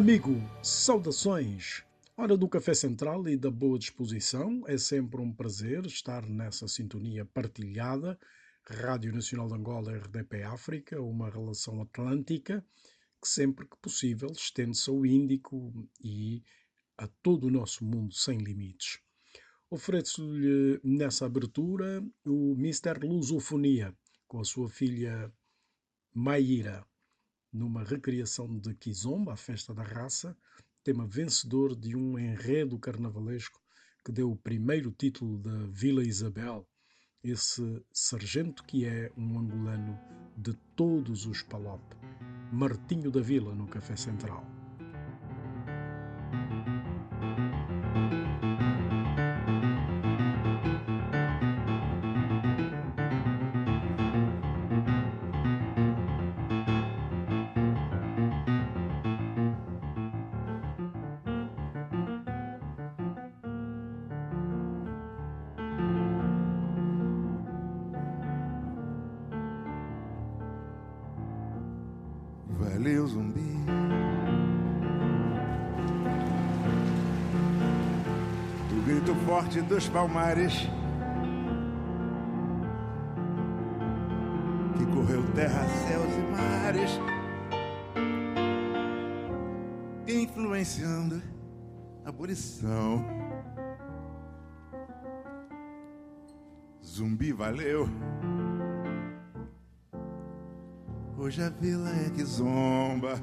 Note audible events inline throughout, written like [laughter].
Amigo, saudações! Hora do Café Central e da boa disposição. É sempre um prazer estar nessa sintonia partilhada. Rádio Nacional de Angola, RDP África, uma relação atlântica que sempre que possível estende-se ao Índico e a todo o nosso mundo sem limites. Ofereço-lhe nessa abertura o Mister Lusofonia, com a sua filha Maíra numa recriação de Kizomba, a festa da raça, tema vencedor de um enredo carnavalesco que deu o primeiro título da Vila Isabel, esse sargento que é um angolano de todos os Palop, Martinho da Vila no Café Central. Dos palmares que correu terra, céus e mares, influenciando a abolição. Zumbi valeu. Hoje a vila é que zomba,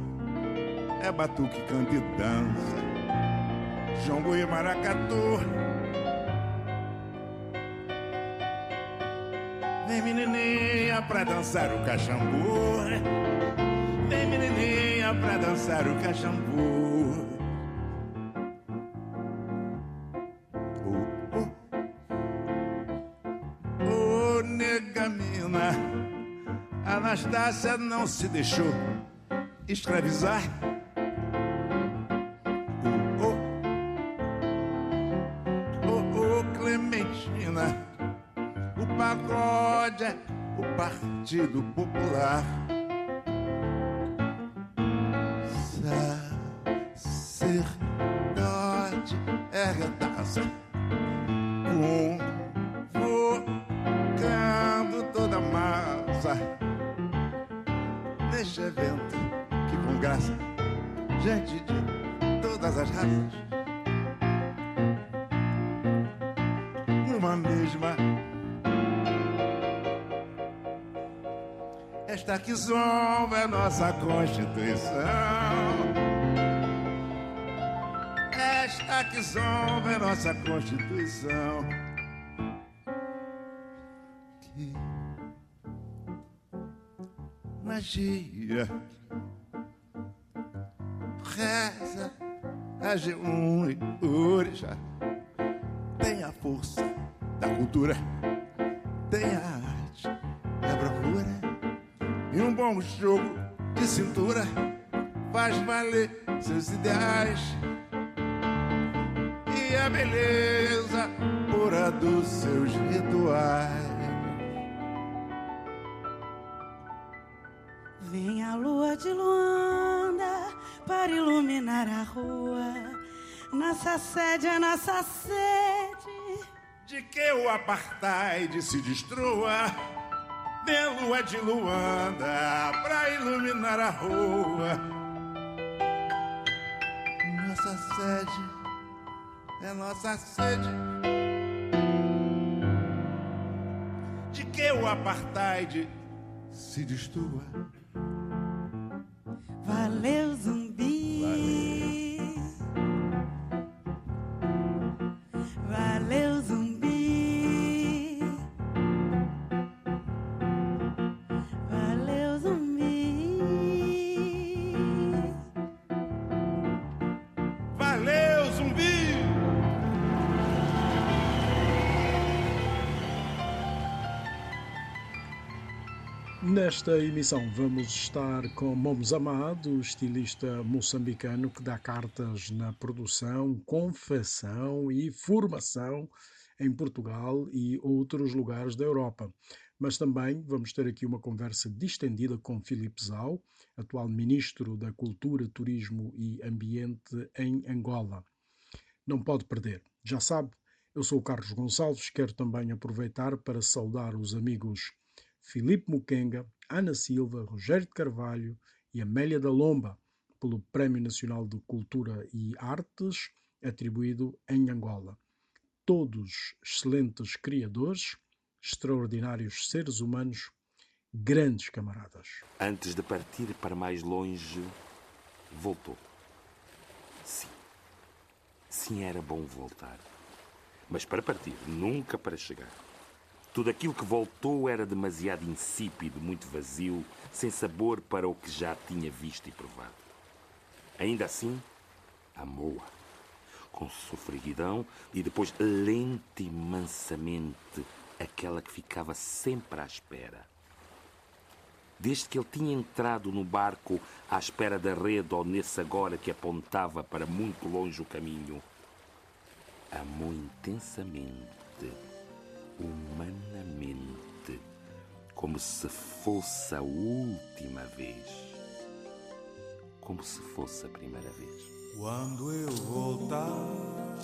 é batuque, canta e dança. Jongo e maracatu Vem menininha pra dançar o cachambu Vem menininha pra dançar o cachambu Oh, oh. oh negamina Anastácia não se deixou escravizar Partido Popular. Sacerdote ergue a taça, convocando toda a massa. Neste evento que com graça, gente de todas as raças, numa mesma Esta que zomba é nossa Constituição. Esta que zomba é nossa Constituição. Que magia reza a G1 e Orixá. Tem a força da cultura, tem a bom jogo de cintura faz valer seus ideais. E a beleza pura dos seus rituais. Vem a lua de Luanda para iluminar a rua. Nossa sede é nossa sede. De que o apartheid se destrua de lua de Luanda pra iluminar a rua. Nossa sede é nossa sede. De que o apartheid se destrua. Valeu, zumbi. Nesta emissão vamos estar com Momes Amado, estilista moçambicano que dá cartas na produção, confecção e formação em Portugal e outros lugares da Europa. Mas também vamos ter aqui uma conversa distendida com Filipe Zau, atual Ministro da Cultura, Turismo e Ambiente em Angola. Não pode perder. Já sabe, eu sou o Carlos Gonçalves, quero também aproveitar para saudar os amigos Filipe Muquenga, Ana Silva, Rogério de Carvalho e Amélia da Lomba pelo Prémio Nacional de Cultura e Artes atribuído em Angola. Todos excelentes criadores, extraordinários seres humanos, grandes camaradas. Antes de partir para mais longe, voltou. Sim. Sim, era bom voltar. Mas para partir, nunca para chegar. Tudo aquilo que voltou era demasiado insípido, muito vazio, sem sabor para o que já tinha visto e provado. Ainda assim, amou-a, com sofreguidão e depois lenta e mansamente, aquela que ficava sempre à espera. Desde que ele tinha entrado no barco à espera da rede ou nesse agora que apontava para muito longe o caminho, amou intensamente humanamente, como se fosse a última vez, como se fosse a primeira vez. Quando eu voltar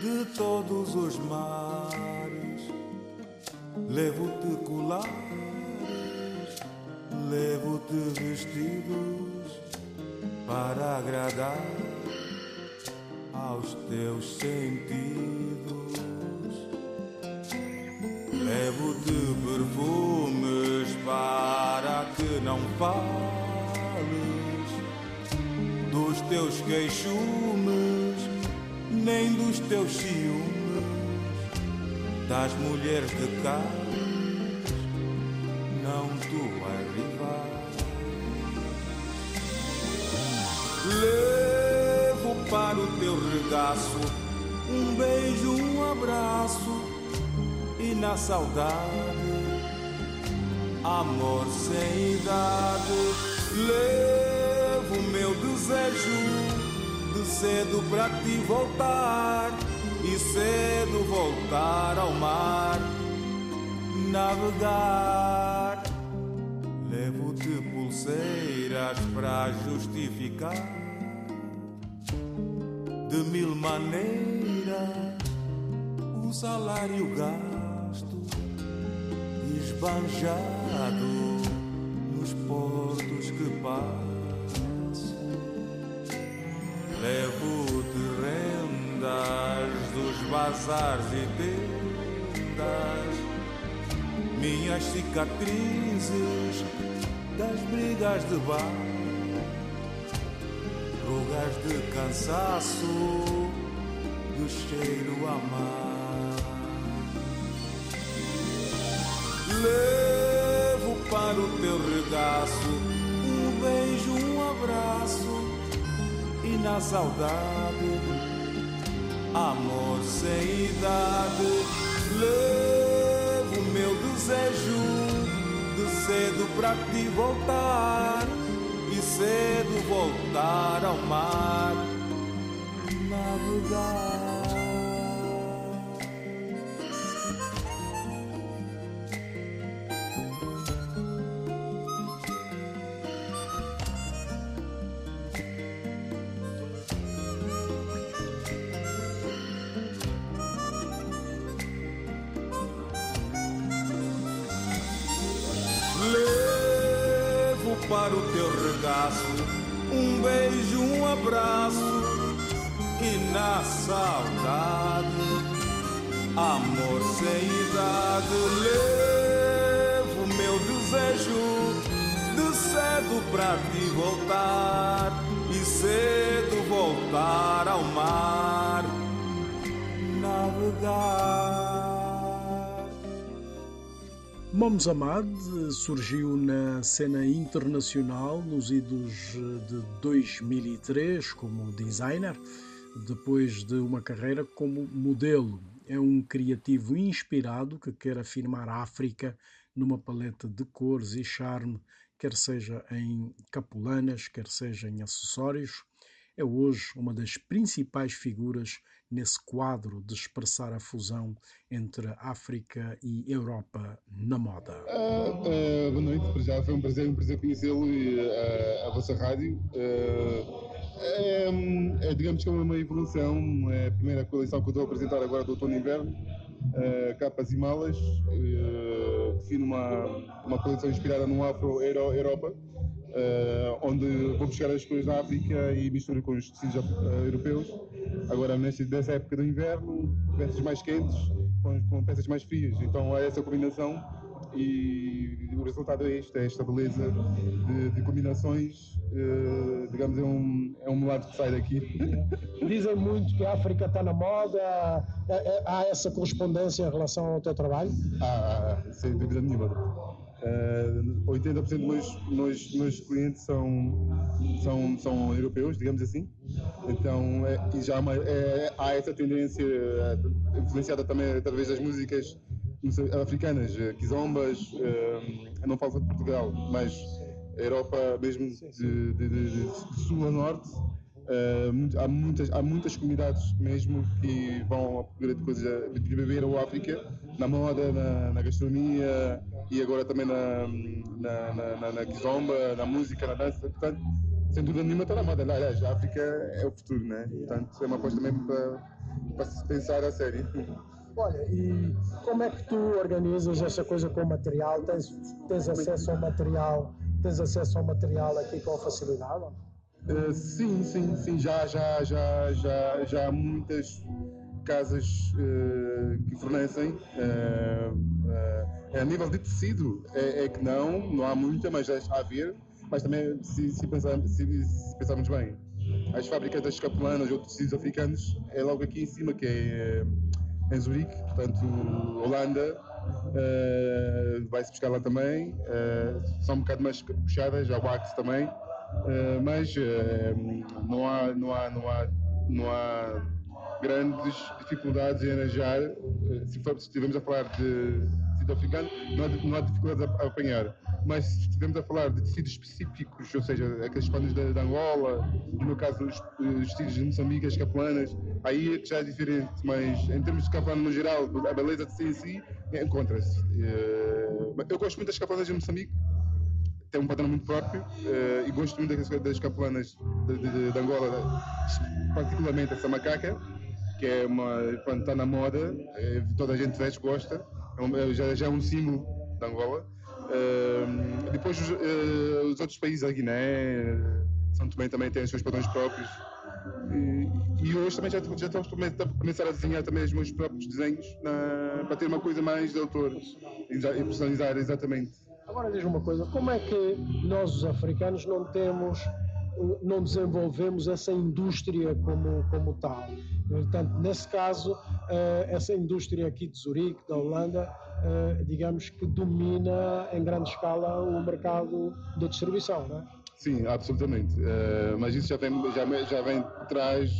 de todos os mares, levo-te colares, levo-te vestidos para agradar aos teus sentidos. Perfumes para que não fales dos teus queixumes, nem dos teus ciúmes, das mulheres de cá, não tu arribas. Levo para o teu regaço um beijo, um abraço e na saudade, amor sem idade, levo meu desejo de cedo para ti voltar e cedo voltar ao mar, navegar. Levo-te pulseiras para justificar de mil maneiras o salário gasto esbanjado nos portos que passo. Levo-te rendas dos bazares e tendas, minhas cicatrizes das brigas de bar, rugas de cansaço, do cheiro amar. Levo para o teu regaço um beijo, um abraço e na saudade, amor sem idade, levo meu desejo de cedo para ti voltar e cedo voltar ao mar, navegar. Moms Amad surgiu na cena internacional nos idos de 2003 como designer, depois de uma carreira como modelo. É um criativo inspirado que quer afirmar a África numa paleta de cores e charme, quer seja em capulanas, quer seja em acessórios. é hoje uma das principais figuras nesse quadro de expressar a fusão entre África e Europa na moda. Uh, uh, boa noite, para já foi um prazer, um prazer conhecê-lo e uh, a vossa rádio. É, digamos que é uma evolução, é a primeira coleção que eu estou a apresentar agora do outono e inverno, capas e malas, defino uma, uma coleção inspirada no Afro-Europa onde vou buscar as coisas da África e misturo com os tecidos uh, europeus. Agora, nessa época do inverno, peças mais quentes com, com peças mais frias. Então, é essa combinação e o resultado é este, é esta beleza de, de combinações, uh, digamos, é um, é um melado que sai daqui. [laughs] Dizem muito que a África está na moda, há essa correspondência em relação ao teu trabalho? Ah, sem dúvida nenhuma. Uh, 80% dos meus, meus, meus clientes são, são, são europeus, digamos assim. Então, é, e já uma, é, há essa tendência uh, influenciada também através das músicas africanas, uh, quizombas, uh, não falo de Portugal, mas a Europa mesmo de, de, de, de sul a norte, Uh, há, muitas, há muitas comunidades mesmo que vão à procura de coisas de beber ou África, na moda, na, na, gastronomia e agora também na, na, na, na, na kizomba, na música, na dança. Portanto, sem dúvida nenhuma está na moda. Aliás, a África é o futuro, né? Portanto, é uma aposta mesmo para, para se pensar a sério. Olha, e como é que tu organizas essa coisa com o material? Tens, tens acesso ao material? Tens acesso ao material aqui com facilidade? Uh, sim, sim, sim, já, já, já, já, já há muitas casas uh, que fornecem. Uh, a nível de tecido é, é, que não, não há muita, mas já está a haver. Mas também, se, se, se, se pensarmos bem, as fábricas das capelanas ou tecidos africanos é logo aqui em cima, que é em Zurique, portanto, Holanda. vai-se buscar lá também. são um bocado mais puxadas, a wax também. Uh, mas uh, não, há, não, há, não, há, não há grandes dificuldades em arranjar, uh, se, for, estivermos a falar de tecido africano, não há, não há dificuldades a, a, apanhar. Mas se estivermos a falar de tecidos específicos, ou seja, aqueles panos da, Angola, no meu caso os, os tecidos de Moçambique, as capelanas, aí já é diferente, mas em termos de capelana no geral, a beleza de si em si, encontra-se. eu gosto muito das capelanas de Moçambique, tem um padrão muito próprio uh, e gosto muito das, das capelanas de, de, de, Angola, particularmente essa macaca, que é uma, está na moda, é, toda a gente veste, gosta, é é, já, já é um símbolo de Angola. Depois os, uh, os, outros países, a Guiné, São Tomé também têm os seus padrões próprios. E, e hoje também já, já estou a começar a desenhar também os meus próprios desenhos na, para ter uma coisa mais de autor e personalizar exatamente. Agora diz uma coisa, como é que nós os africanos não temos, não desenvolvemos essa indústria como, como tal? Portanto, nesse caso, eh, essa indústria aqui de Zurique, da Holanda, digamos que domina em grande escala o mercado da distribuição, não é? Sim, absolutamente. Uh, mas isso já vem, já, já vem de trás,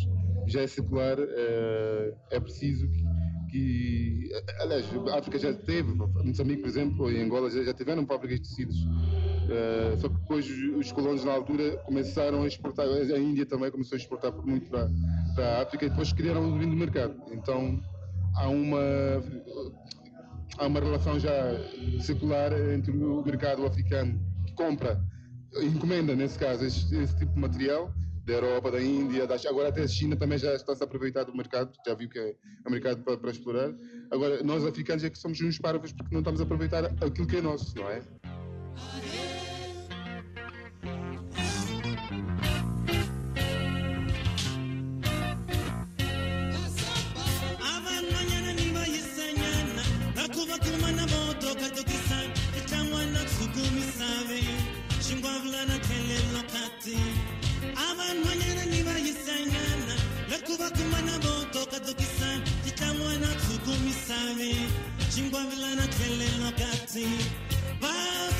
já é circular. Uh, é preciso que, que, aliás, a África já teve, Moçambique, por exemplo, e Angola já, já tiveram fábricas de tecidos. Uh, só que depois os, colonos na altura começaram a exportar, a Índia também começou a exportar muito para, para a África e depois criaram o domínio do mercado. Então há uma, há uma relação já circular entre o mercado africano que compra, encomenda nesse caso, esse, esse tipo de material da Europa, da Índia, da, agora até a China também já está-se a aproveitar do mercado, já viu que é um mercado para, para explorar. Agora, nós africanos é que somos uns parvos porque não estamos a aproveitar aquilo que é nosso, não é? bayisabe shingwavulana tele lokati avanhwanyana ni niwa leku va kumana vo tokatokisana titlan'wana tshukumisave shingwavulana tele lokati ba.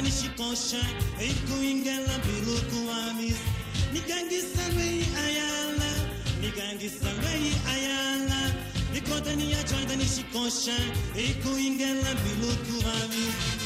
Nikotani ya chanda nishikosha Eiku ingela biluku amis Nikangi salwei ayala Nikangi salwei ayala. Nikotani ya chanda nishikosha Eiku ingela biluku amis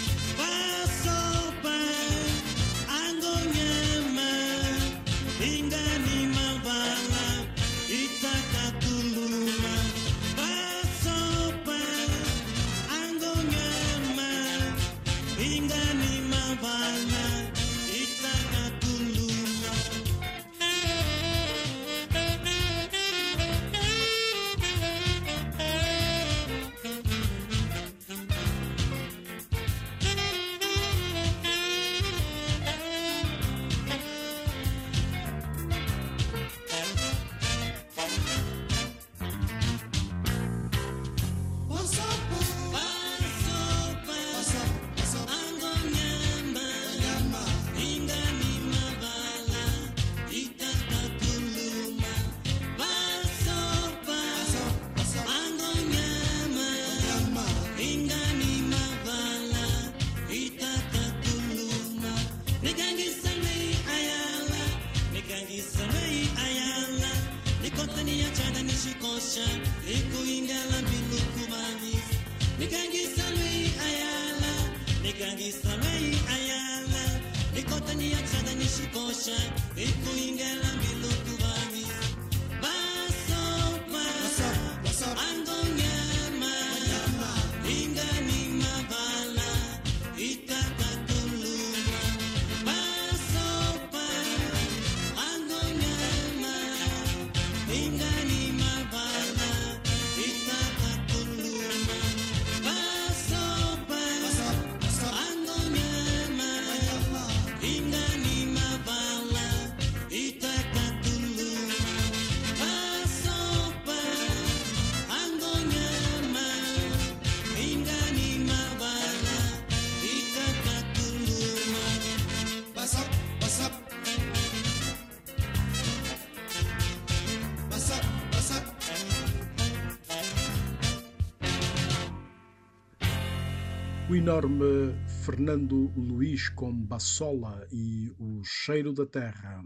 enorme Fernando Luís com Bassola e o Cheiro da Terra.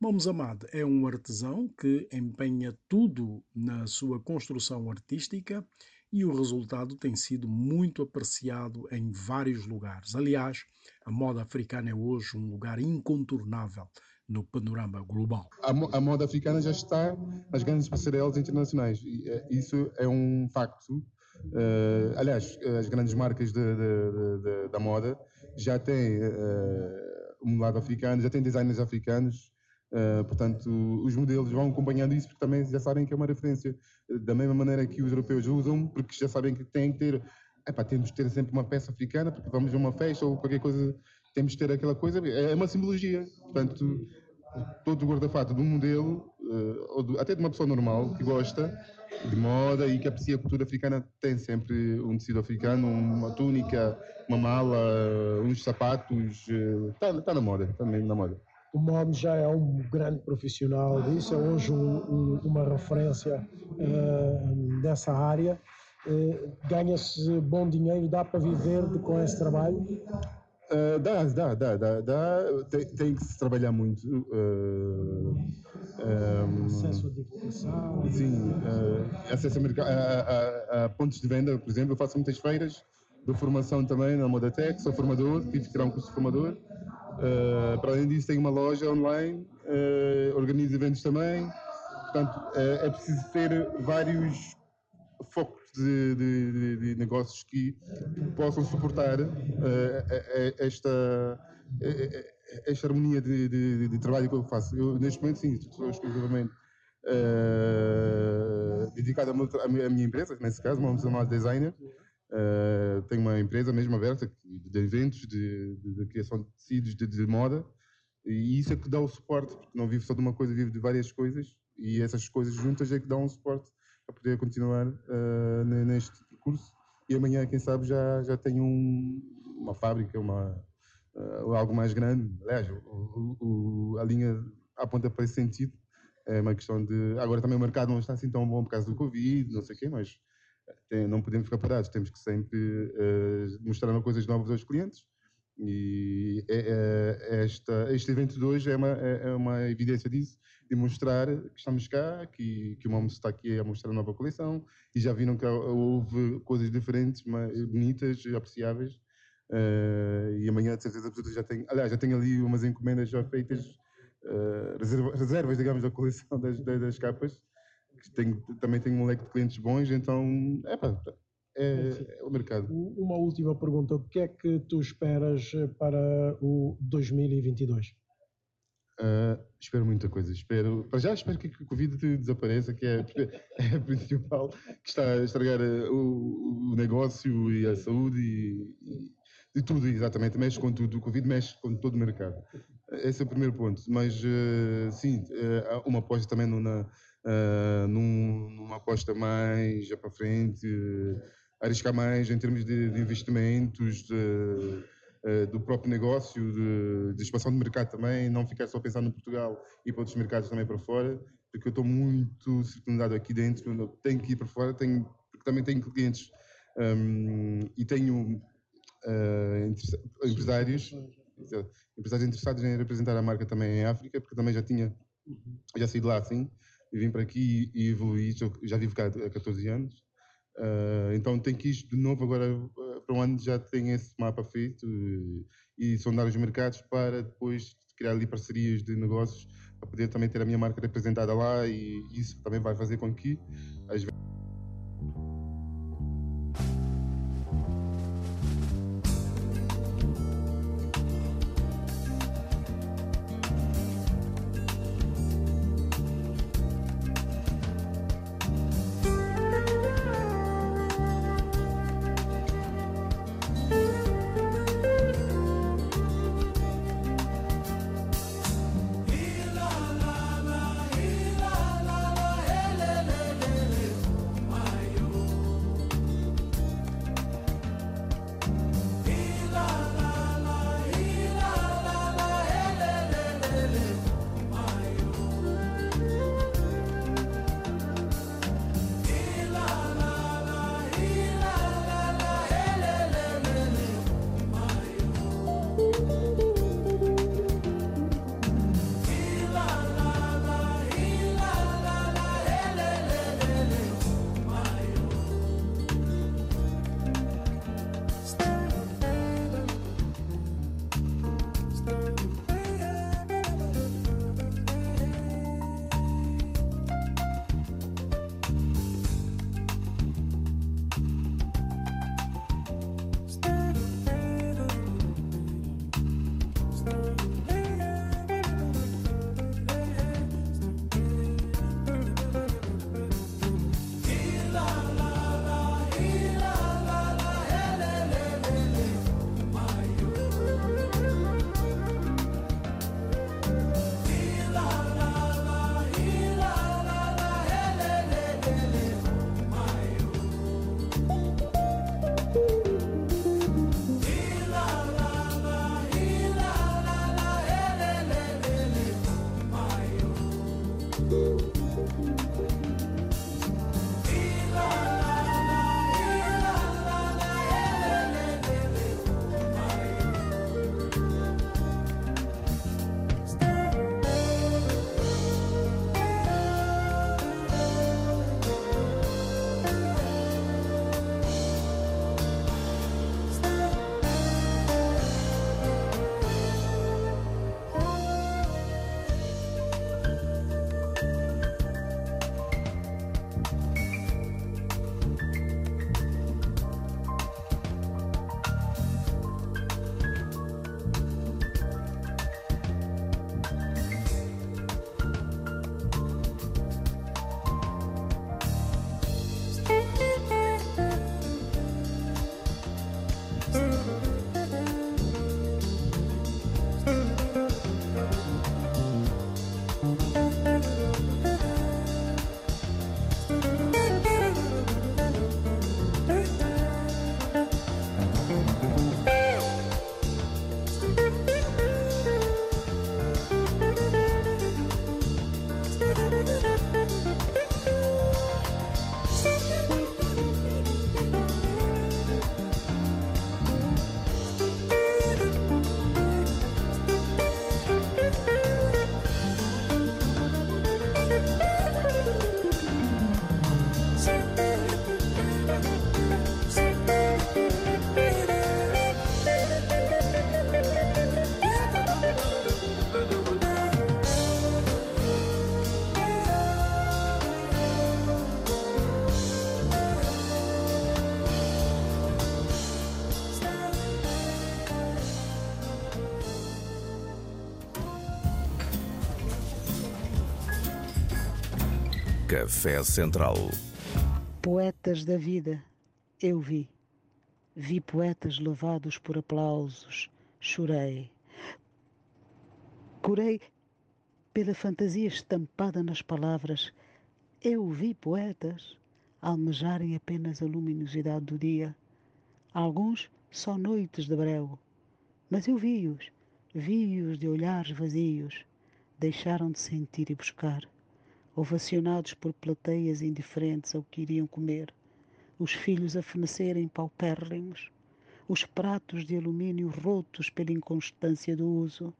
Momes Amad é um artesão que empenha tudo na sua construção artística e o resultado tem sido muito apreciado em vários lugares. Aliás, a moda africana é hoje um lugar incontornável no panorama global. A, mo- a moda africana já está nas grandes passarelas internacionais. Eh, isso é um facto. Eh, aliás, as grandes marcas de- de- de- da moda já têm eh, um lado africano, já têm designers africanos. eh, portanto, os modelos vão acompanhando isso porque também já sabem que é uma referência. Eh, Da mesma maneira que os europeus usam, porque já sabem que têm que ter. Epá, temos de ter sempre uma peça africana, porque vamos a uma festa ou qualquer coisa, temos de ter aquela coisa. É uma simbologia. Portanto, todo o guarda-fato de um modelo, eh, ou de- até de uma pessoa normal que gosta de moda e que aprecia a cultura africana, tem sempre um tecido africano, uma túnica, uma mala, uns sapatos. Está na moda, está mesmo na moda. O MOM já é um grande profissional disso, é hoje um- um- uma referência eh, dessa área. Eh, Ganha-se bom dinheiro, dá para viver com esse trabalho. Uh, dá, dá, dá, dá, dá. Tem, tem que se trabalhar muito. uh, um, Acesso à divulgação. Sim, uh, acesso a, a- a- a pontos de venda, por exemplo. Eu faço muitas feiras de formação também na Modatec, sou formador, tive que tirar um curso de formador. Uh, para além disso, tenho uma loja online, uh, organizo eventos também. Portanto, uh, é preciso ter vários focos de, de- de- negócios que possam suportar eh, esta, esta harmonia de, de- trabalho que eu faço. Eu, neste momento, sim, estou exclusivamente eh, dedicado à minha, empresa, nesse caso, uma chamada designer. Eh, tenho uma empresa mesmo aberta de eventos, de, de- criação de tecidos, de moda, e isso é que dá o suporte, porque não vivo só de uma coisa, vivo de várias coisas, e essas coisas juntas é que dão um suporte para poder continuar ne- neste percurso. E amanhã, quem sabe, já, já tenho um- uma fábrica, uma, eh, algo mais grande. Aliás, o- o- a linha aponta para esse sentido. É uma questão de. Agora também o mercado não está assim tão bom por causa do Covid, não sei o quê, mas tem- não podemos ficar parados. Temos que sempre eh, mostrar coisas novas aos clientes E é- é- esta, este evento de hoje é uma, é é uma evidência disso, de mostrar que estamos cá, que, que o Momo está aqui a mostrar a nova coleção e já viram que houve coisas diferentes, mas bonitas, apreciáveis. Eh, e amanhã, de certeza absoluta, já tenho, aliás, já tenho ali umas encomendas já feitas, eh, reserva- reservas, digamos, da coleção das, das, capas. que Tenho, também tenho um leque de clientes bons, então, epá, é, é o mercado. Uma última pergunta: o que é que tu esperas para o 2022? Uh, espero muita coisa. Espero, para já espero que o Covid desapareça, que é, [laughs] é a principal, que está a estragar uh, o, o negócio e a saúde e, e, tudo, exatamente. Mexe com tudo. O Covid mexe com todo o mercado. Esse é o primeiro ponto. Mas, uh, sim, uh, há uma aposta também numa, num- numa aposta mais já para frente, arriscar mais em termos de, de investimentos. de- do próprio negócio, de, de expansão de mercado também, não ficar só pensando no Portugal e para outros mercados também para fora, porque eu estou muito circundado aqui dentro, tenho que ir para fora, tenho, porque também tenho clientes hum, e tenho eh, interessa- empresários, empresários interessados em representar a marca também em África, porque também já tinha, já saí de lá assim, e vim para aqui e evoluí, já- vivo cá há 14 anos. Uh, então tenho que ir de novo agora uh, para um ano já tenho esse mapa feito uh, e sondar os mercados para depois criar ali parcerias de negócios para poder também ter a minha marca representada lá e isso também vai fazer com que as Café Central. Poetas da vida, eu vi. Vi poetas levados por aplausos, chorei. Curei pela fantasia estampada nas palavras. Eu vi poetas almejarem apenas a luminosidade do dia. Alguns só noites de breu. Mas eu vi-os, vi-os de olhares vazios. Deixaram de sentir e buscar, ovacionados por plateias indiferentes ao que iriam comer, os filhos a fenecerem paupérrimos, os pratos de alumínio rotos pela inconstância do uso,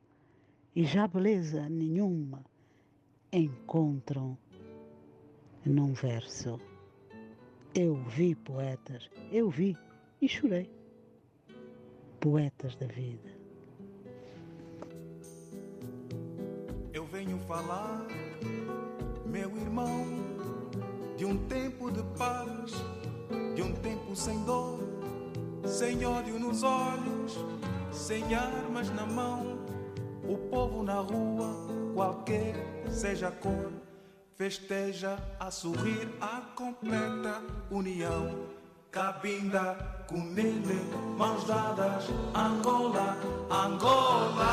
e já beleza nenhuma encontram num verso. Eu vi poetas, eu vi e chorei. Poetas da vida. Eu venho falar, meu irmão, de um tempo de paz, de um tempo sem dor, sem ódio nos olhos, sem armas na mão. O povo na rua, qualquer seja a cor, festeja a sorrir a completa união. Cabinda, Cunene, mãos dadas, Angola, Angola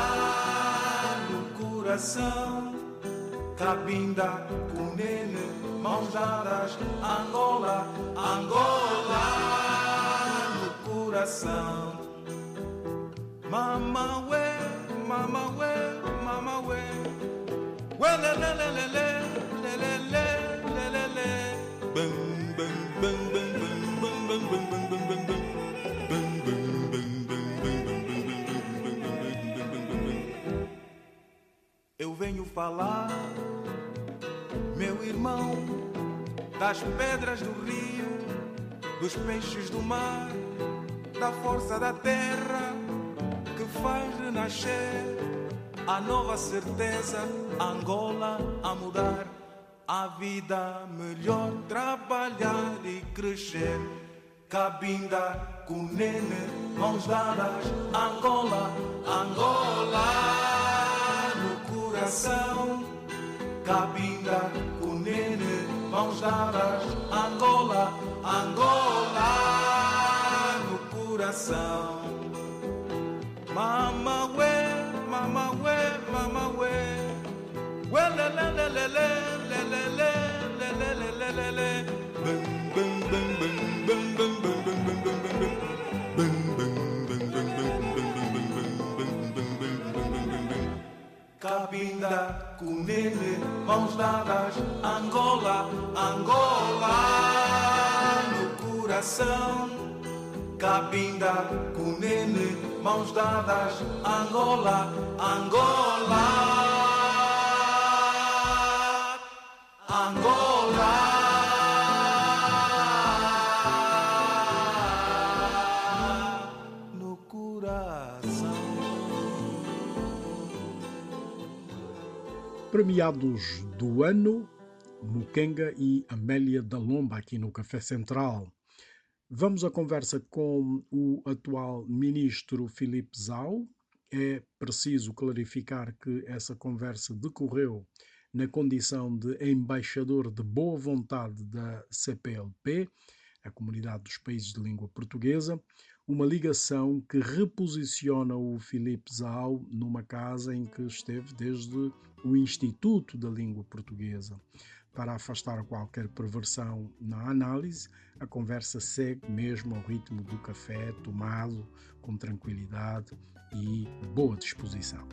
no coração. Cabinda, Cunene, mãos dadas, Angola, Angola no coração. Mama ué, mama ué, mama ué, ué lê lê lê lê lê lê lê lê lê lê Eu venho falar, meu irmão, das pedras do rio, dos peixes do mar, da força da terra que faz renascer a nova certeza, Angola a mudar, a vida melhor, trabalhar e crescer. Cabinda, Cunene, mãos dadas, Angola, Angola coração. Cabinda, Cunene, mãos dadas, Angola, Angola no coração. Mama ué, mama ué, mama ué. Ué lê lê lê lê lê lê lê lê lê lê lê lê bum bum bum bum bum bum bum bum bum. Bum bum bum bum Cabinda, Cunene, mãos dadas, Angola, Angola no coração. Cabinda, Cunene, mãos dadas, Angola, Angola, Angola, Premiados do ano, Mukenga e Amélia da Lomba aqui no Café Central. Vamos à conversa com o atual ministro Filipe Zau. É preciso clarificar que essa conversa decorreu na condição de embaixador de boa vontade da CPLP, a Comunidade dos Países de Língua Portuguesa, uma ligação que reposiciona o Filipe Zau numa casa em que esteve desde o Instituto da Língua Portuguesa. Para afastar qualquer perversão na análise, a conversa segue mesmo ao ritmo do café, tomado com tranquilidade e boa disposição.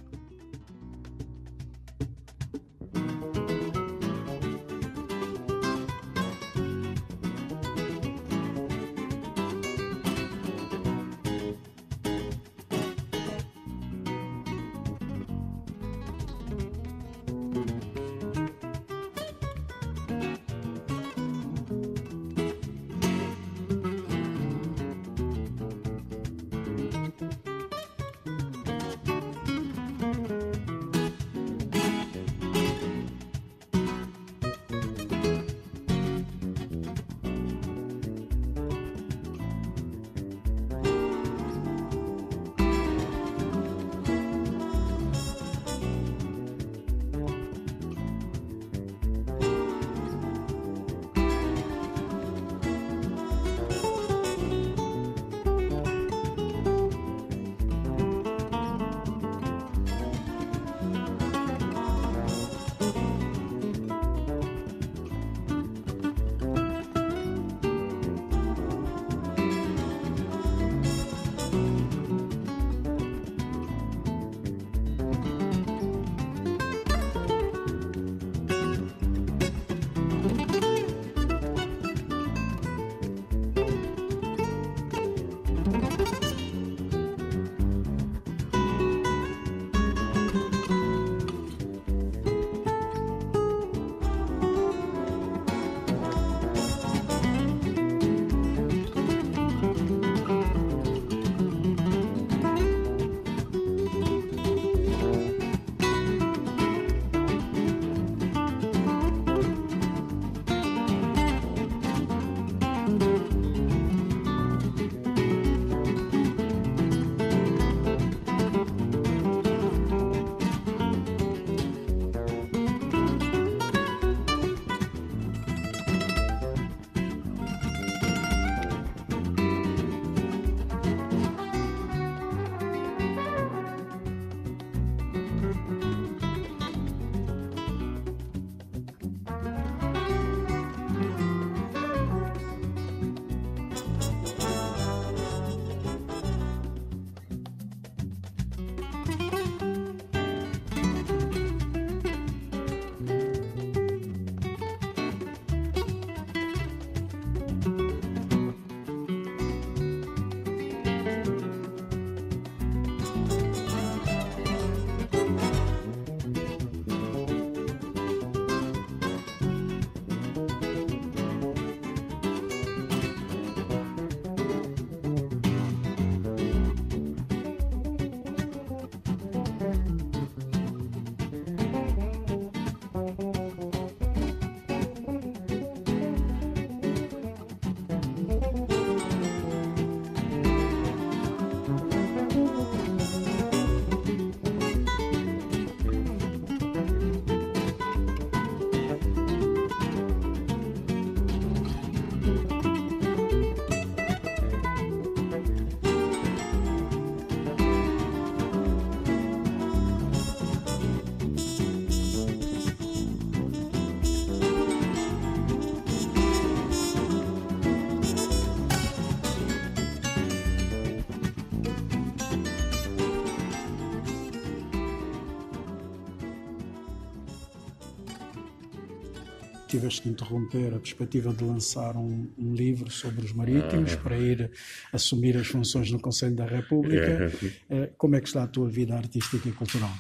Tiveste que interromper a perspectiva de lançar um, um livro sobre os marítimos para ir assumir as funções no Conselho da República. Eh, Como é que está a tua vida artística e cultural?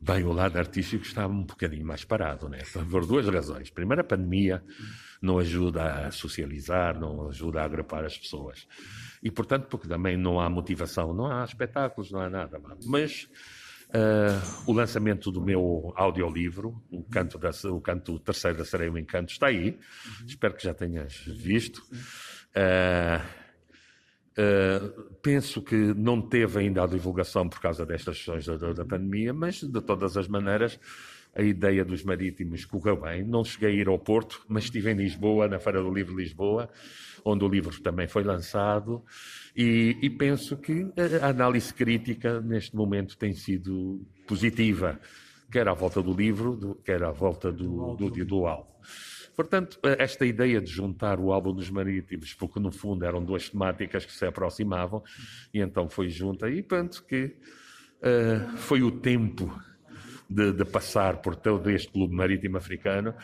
Bem, o lado artístico estava um bocadinho mais parado, né? Por duas razões. Primeiro, a pandemia não ajuda a socializar, não ajuda a agrupar as pessoas. E, portanto, porque também não há motivação, não há espetáculos, não há nada. Mas ah, o lançamento do meu audiolivro, o canto, da, o canto terceiro da Sereia o Encanto, está aí. Espero que já tenhas visto. Ah, Uh, penso que não teve ainda a divulgação por causa destas questões da- da pandemia, mas de todas as maneiras a ideia dos marítimos correu bem. Não cheguei a ir ao Porto, mas estive em Lisboa, na Feira do Livro de Lisboa, onde o livro também foi lançado, e, e penso que a análise crítica neste momento tem sido positiva, quer à volta do livro, quer à volta do, do, do, do álbum. Portanto, esta ideia de juntar o álbum dos marítimos, porque no fundo eram duas temáticas que se aproximavam, e então foi junta, e penso que eh, foi o tempo de, de passar por todo este clube marítimo africano,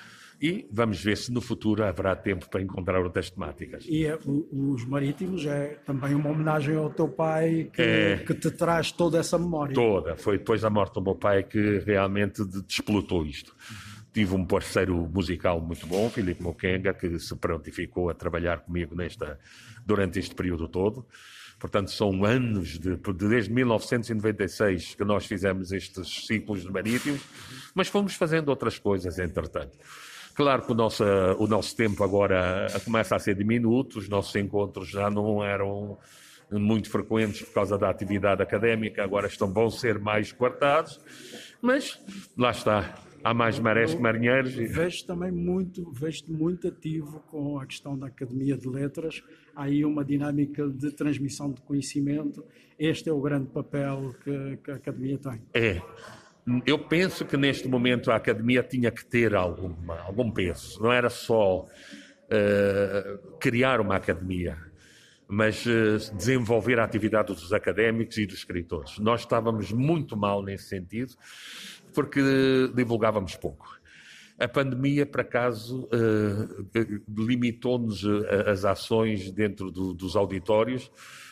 e vamos ver se no futuro haverá tempo para encontrar outras temáticas. E é, os marítimos é também uma homenagem ao teu pai que, É. que te traz toda essa memória. toda. Foi depois da morte do meu pai que realmente de- desplotou isto. Tive um parceiro musical muito bom, Filipe Moquenga, que se prontificou a trabalhar comigo nesta, durante este período todo. Portanto, são anos, de, de- desde 1996 que nós fizemos estes ciclos marítimos, mas fomos fazendo outras coisas, entretanto. Claro que o nosso, o nosso tempo agora começa a ser diminuto, os nossos encontros já não eram muito frequentes por causa da atividade académica, agora estão, vão ser mais quartados, mas lá está, há mais marés que marinheiros. Vejo também muito, vejo muito ativo com a questão da Academia de Letras. Há aí uma dinâmica de transmissão de conhecimento. Este é o grande papel que, que a Academia tem. É. Eu penso que neste momento a academia tinha que ter alguma, algum peso. Não era só eh, criar uma academia, mas eh, desenvolver a atividade dos académicos e dos escritores. Nós estávamos muito mal nesse sentido, porque divulgávamos pouco. A pandemia, por acaso, eh, limitou-nos eh, as ações dentro do- dos auditórios,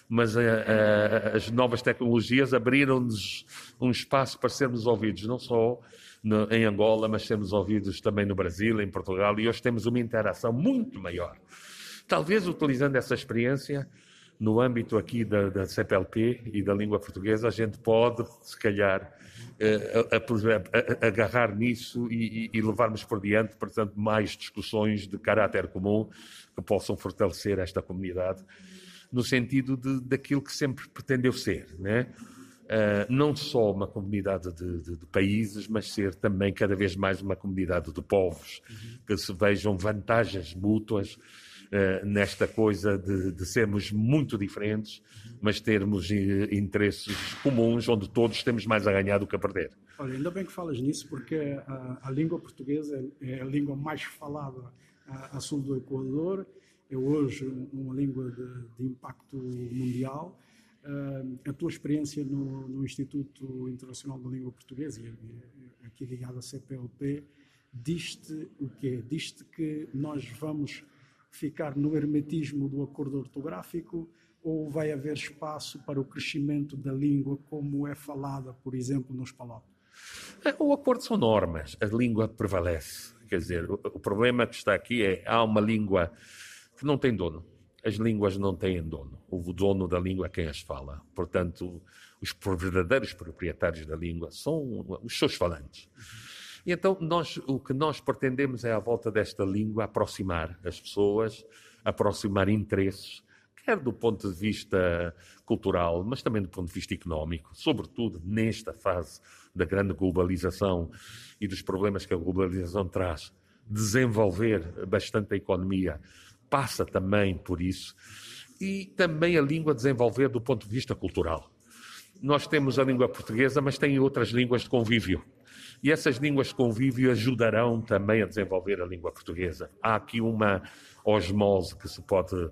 mas eh, eh, as novas tecnologias abriram-nos um espaço para sermos ouvidos, não só no- em Angola, mas sermos ouvidos também no Brasil, em Portugal, e hoje temos uma interação muito maior. Talvez utilizando essa experiência no âmbito aqui da, da CPLP e da língua portuguesa, a gente pode, se calhar, eh, a- a- a- agarrar nisso e, e- levarmos por diante, portanto, mais discussões de caráter comum que possam fortalecer esta comunidade, no sentido de, daquilo que sempre pretendeu ser, né? Uh, não só uma comunidade de, de- de países, mas ser também cada vez mais uma comunidade de povos, que se vejam vantagens mútuas nesta coisa de, de sermos muito diferentes, mas termos eh, interesses comuns onde todos temos mais a ganhar do que a perder. Olha, ainda bem que falas nisso, porque a, a língua portuguesa é a língua mais falada a, a sul do Equador, é hoje uma língua de, de impacto mundial. Ah, a tua experiência no, no Instituto Internacional da Língua Portuguesa, aqui ligado à CPLP, diz-te o quê? Diz-te que nós vamos ficar no hermetismo do acordo ortográfico ou vai haver espaço para o crescimento da língua como é falada, por exemplo, nos palopes? Eh, O acordo são normas, a língua prevalece. Quer dizer, o, o problema que está aqui é há uma língua que não tem dono. As línguas não têm dono. O dono da língua é quem as fala. Portanto, os verdadeiros proprietários da língua são os seus falantes. E então, nós, o que nós pretendemos é, à volta desta língua, aproximar as pessoas, aproximar interesses, quer do ponto de vista cultural, mas também do ponto de vista económico, sobretudo nesta fase da grande globalização e dos problemas que a globalização traz. Desenvolver bastante a economia passa também por isso. E também a língua desenvolver do ponto de vista cultural. Nós temos a língua portuguesa, mas tem outras línguas de convívio. E essas línguas de convívio ajudarão também a desenvolver a língua portuguesa. Há aqui uma osmose que se pode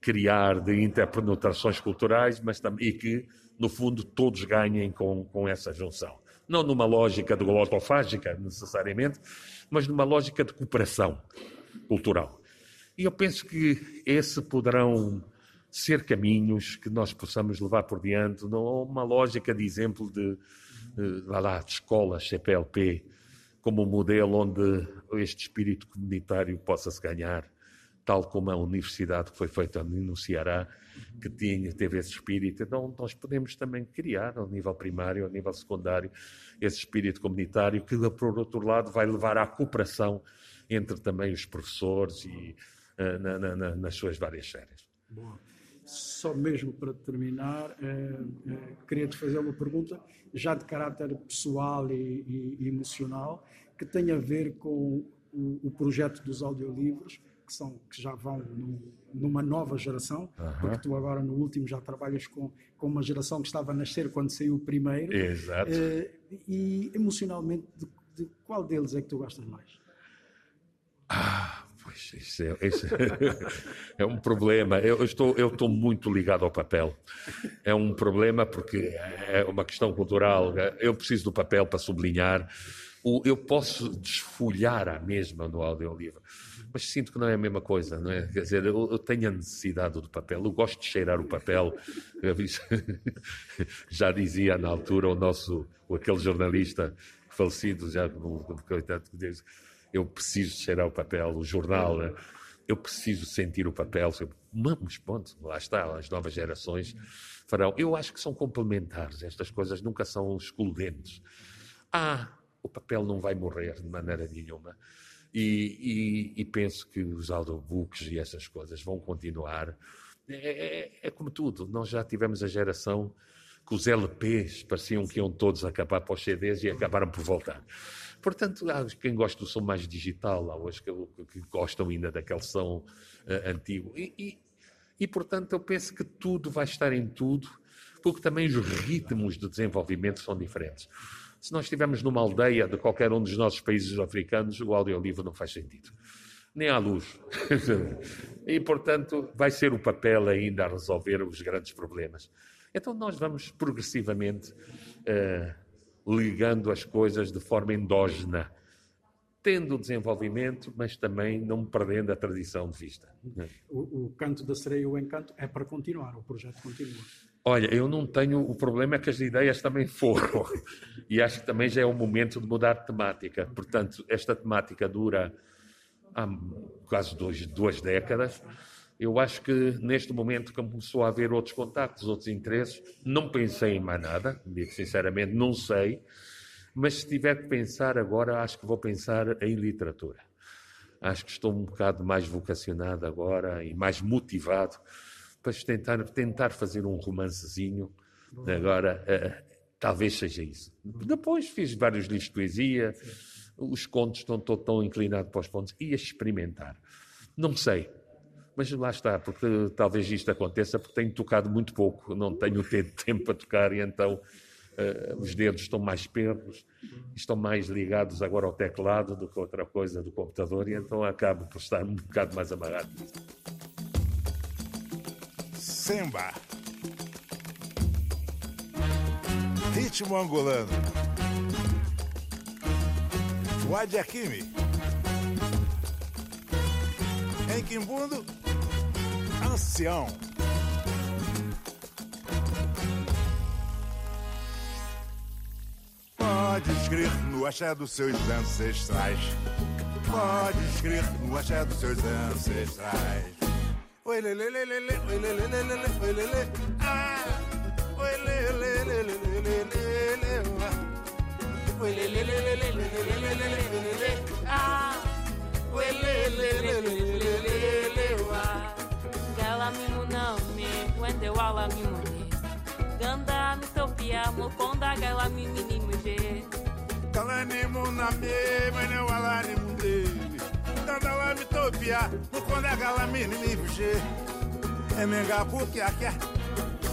criar de interpenetrações culturais, mas também e que, no fundo, todos ganhem com, com essa junção. não numa lógica de glotofágica, necessariamente, mas numa lógica de cooperação cultural. E eu penso que esse poderão ser caminhos que nós possamos levar por diante, não uma lógica de exemplo de, vá lá, de escolas CPLP, como um modelo onde este espírito comunitário possa se ganhar, tal como a universidade que foi feita no Ceará, que tinha, teve esse espírito. Então, nós podemos também criar, ao nível primário, ao nível secundário, esse espírito comunitário que, por outro lado, vai levar à cooperação entre também os professores e uh, na, na, nas suas várias séries. Boa. Só mesmo para terminar, eh, eh, queria te fazer uma pergunta, já de caráter pessoal e, e emocional, que tem a ver com o, o projeto dos audiolivros, que, são, que já vão num, numa nova geração, Aham. porque tu agora no último já trabalhas com, com uma geração que estava a nascer quando saiu o primeiro. Exato. Eh, e emocionalmente, de, de qual deles é que tu gostas mais? Ah, isso é, isso é [laughs] um problema. Eu estou, eu estou muito ligado ao papel. É um problema porque é uma questão cultural. Eu preciso do papel para sublinhar. Eu posso desfolhar a mesma no audiolivro, mas sinto que não é a mesma coisa, não é? Quer dizer, eu, tenho a necessidade do papel. Eu gosto de cheirar o papel. [laughs] Já dizia na altura o nosso, aquele jornalista falecido, já coitado que diz, eu preciso cheirar o papel, o jornal, né? eu preciso sentir o papel. Vamos, ponto, lá está, as novas gerações farão. Eu acho que são complementares, estas coisas nunca são excludentes. Ah, o papel não vai morrer de maneira nenhuma. E, e- e penso que os audiobooks e essas coisas vão continuar. É, é- é como tudo, nós já tivemos a geração que os LPs pareciam que iam todos acabar para os CDs e acabaram por voltar. Portanto, há quem gosta do som mais digital, há os que, que gostam ainda daquele som eh, antigo. E, e- e, portanto, eu penso que tudo vai estar em tudo, porque também os ritmos de desenvolvimento são diferentes. Se nós estivermos numa aldeia de qualquer um dos nossos países africanos, o audiolivro não faz sentido. Nem à luz. [laughs] e, portanto, vai ser o papel ainda a resolver os grandes problemas. Então, nós vamos progressivamente eh, ligando as coisas de forma endógena, tendo o desenvolvimento, mas também não perdendo a tradição de vista. O, o canto da sereia e o encanto é para continuar, o projeto continua. Olha, eu não tenho. O problema é que as ideias também foram. [laughs] E acho que também já é o momento de mudar de temática. Portanto, esta temática dura há quase dois, duas décadas. Eu acho que neste momento começou a haver outros contactos, outros interesses. Não pensei em mais nada, digo sinceramente, não sei. Mas se tiver que pensar agora, acho que vou pensar em literatura. Acho que estou um bocado mais vocacionado agora e mais motivado para tentar, tentar fazer um romancezinho. Agora, eh, talvez seja isso. Depois fiz vários livros de poesia, os contos estão estou tão inclinado para os contos. Ia experimentar. Não sei. Mas lá está, porque talvez isto aconteça porque tenho tocado muito pouco, não tenho tido tempo [laughs] para tocar e então eh, os dedos estão mais perros, estão mais ligados agora ao teclado do que outra coisa do computador e então acabo por estar um bocado mais amarrado. Semba. Ritmo angolano. Wadi Akimi. Em Quimbundo, Pode crer no axé dos seus ancestrais. Pode crer no axé dos seus ancestrais. Oi, lê, lê, lê, lê, lê, oi, lê, lê, lê, lê, oi, lê, lê. Ah, oi, lê, lê, lê, lê, lê, lê, lê, lê, ah. Oi, lê, lê, lê, lê, lê, lê, lê, lê, lê, lê. Ah, oi, lê, lê, lê, lê, lê, lê, quando eu ala mi mune. Ganda mi sopia mo konda gala mi mini muje Kala ni muna mi mene wala ni mune Ganda la mi topia mo konda gala mi mini muje É mega pukia kia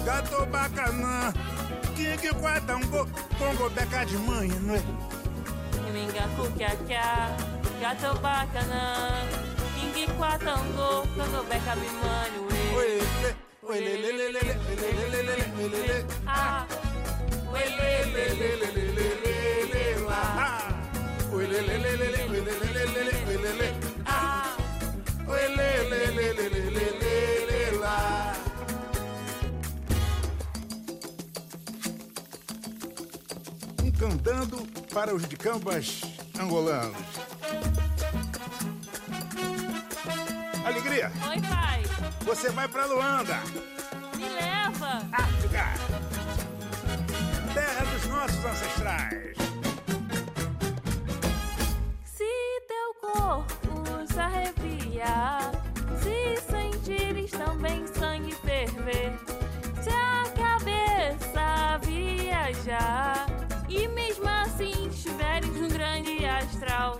Gato bacana King quadango Congo beca de manhã, não é? Minga kukia kia Gato bacana King quadango Congo beca de manhã, não é? Um ah. ah. cantando para os angolanos. Alegria! Oi, pai! Você vai pra Luanda, Me leva. África, terra dos nossos ancestrais. Se teu corpo se arrepiar, se sentires também sangue ferver, se a cabeça viajar e mesmo assim estiveres num grande astral,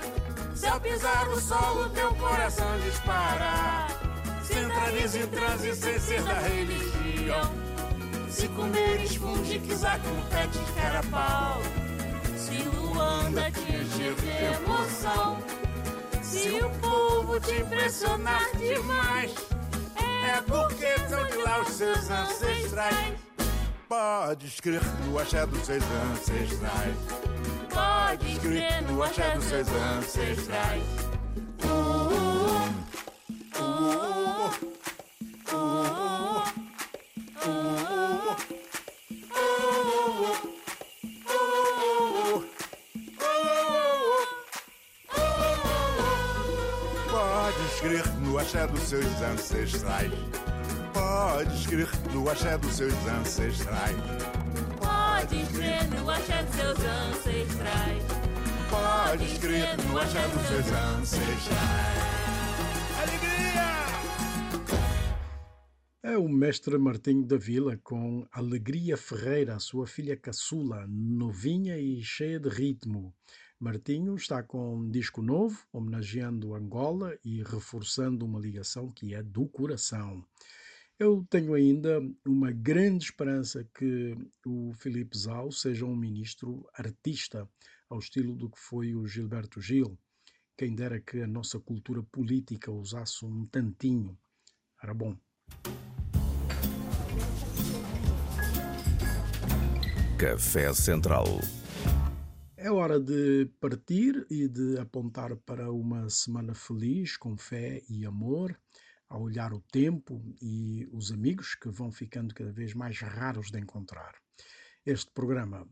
se ao pisar no solo teu coração disparar, entrares em transe sem ser da religião, se comeres funde, quiser confete, carapau. Se Luanda te encher de emoção, se o povo te impressionar demais, É porque são de lá os seus ancestrais. Podes crer no axé dos seus ancestrais. pode crer no axé dos seus ancestrais. Podes crer no axé dos seus ancestrais. Podes crer no axé dos seus ancestrais. Pode crer no axé dos seus ancestrais. Podes crer no axé dos seus ancestrais. Alegria! É o mestre Martinho da Vila com Alegria Ferreira, a sua filha caçula, novinha e cheia de ritmo. Martinho está com um disco novo, homenageando Angola e reforçando uma ligação que é do coração. Eu tenho ainda uma grande esperança que o Filipe Zau seja um ministro artista, ao estilo do que foi o Gilberto Gil. Quem dera que a nossa cultura política usasse um tantinho. Era bom. Café Central. É hora de partir e de apontar para uma semana feliz, com fé e amor, a olhar o tempo e os amigos que vão ficando cada vez mais raros de encontrar. Este programa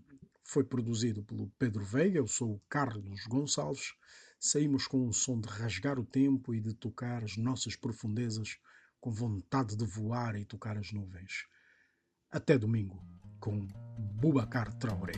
foi produzido pelo Pedro Veiga, eu sou o Carlos Gonçalves. Saímos com um som de rasgar o tempo e de tocar as nossas profundezas com vontade de voar e tocar as nuvens. Até domingo, com Bubacar Traoré.